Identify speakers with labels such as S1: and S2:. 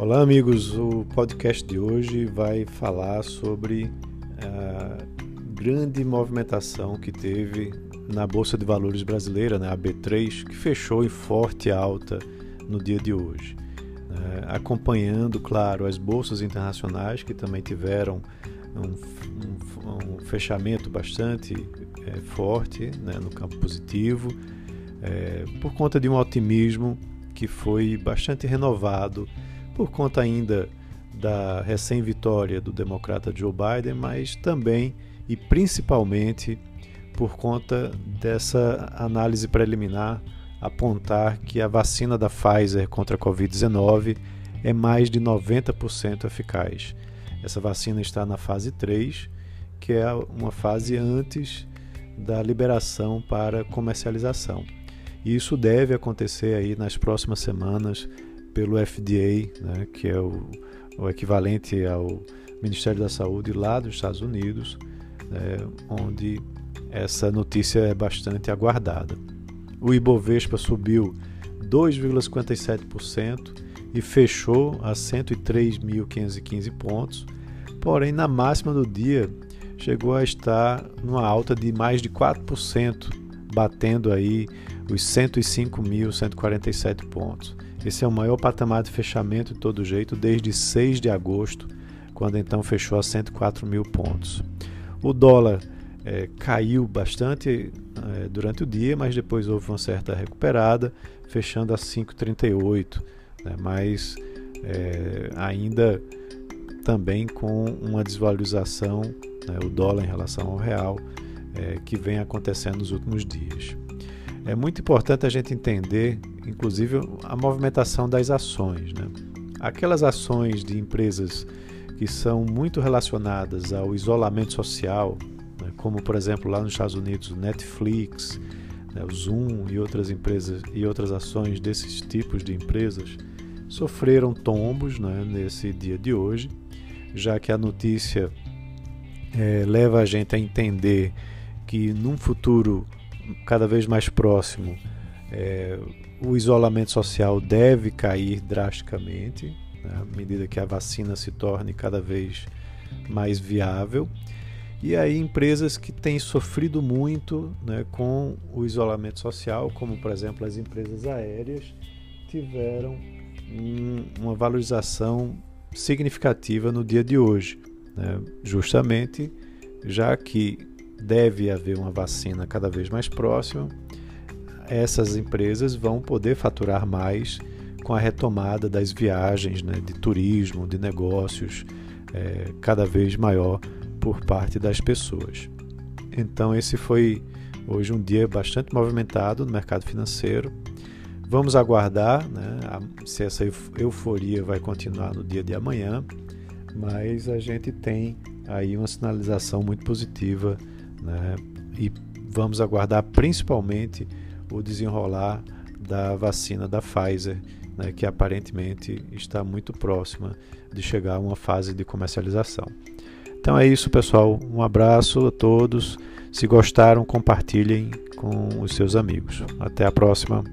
S1: Olá, amigos. O podcast de hoje vai falar sobre a grande movimentação que teve na Bolsa de Valores brasileira, né, a B3, que fechou em forte alta no dia de hoje. É, acompanhando, claro, as bolsas internacionais que também tiveram um, um, um fechamento bastante é, forte né, no campo positivo, é, por conta de um otimismo que foi bastante renovado por conta ainda da recém-vitória do democrata Joe Biden, mas também e principalmente por conta dessa análise preliminar apontar que a vacina da Pfizer contra a Covid-19 é mais de 90% eficaz. Essa vacina está na fase 3, que é uma fase antes da liberação para comercialização. E isso deve acontecer aí nas próximas semanas pelo FDA, né, que é o, o, equivalente ao Ministério da Saúde lá dos Estados Unidos, né, onde essa notícia é bastante aguardada. O Ibovespa subiu 2,57% e fechou a 103.515 pontos, porém na máxima do dia chegou a estar numa alta de mais de 4%, batendo aí os 105.147 pontos. Esse é o maior patamar de fechamento de todo jeito desde 6 de agosto, quando então fechou a 104 mil pontos. O dólar é, caiu bastante é, durante o dia, mas depois houve uma certa recuperada, fechando a 5,38, né, mas é, ainda também com uma desvalorização, né, o dólar em relação ao real, é, que vem acontecendo nos últimos dias. É muito importante a gente entender, inclusive, a movimentação das ações. Né? Aquelas ações de empresas que são muito relacionadas ao isolamento social, né? como por exemplo lá nos Estados Unidos o Netflix, né? o Zoom e outras empresas e outras ações desses tipos de empresas sofreram tombos né? nesse dia de hoje, já que a notícia é, leva a gente a entender que num futuro cada vez mais próximo, é, o isolamento social deve cair drasticamente, né, à medida que a vacina se torne cada vez mais viável. E aí empresas que têm sofrido muito né, com o isolamento social, como por exemplo as empresas aéreas, tiveram um, uma valorização significativa no dia de hoje, né, justamente já que deve haver uma vacina cada vez mais próxima, essas empresas vão poder faturar mais com a retomada das viagens, né, de turismo, de negócios, é, cada vez maior por parte das pessoas. Então, esse foi hoje um dia bastante movimentado no mercado financeiro. Vamos aguardar né, se essa euforia vai continuar no dia de amanhã, mas a gente tem aí uma sinalização muito positiva né? E vamos aguardar principalmente o desenrolar da vacina da Pfizer, né, que aparentemente está muito próxima de chegar a uma fase de comercialização. Então é isso, pessoal. Um abraço a todos. Se gostaram, compartilhem com os seus amigos. Até a próxima.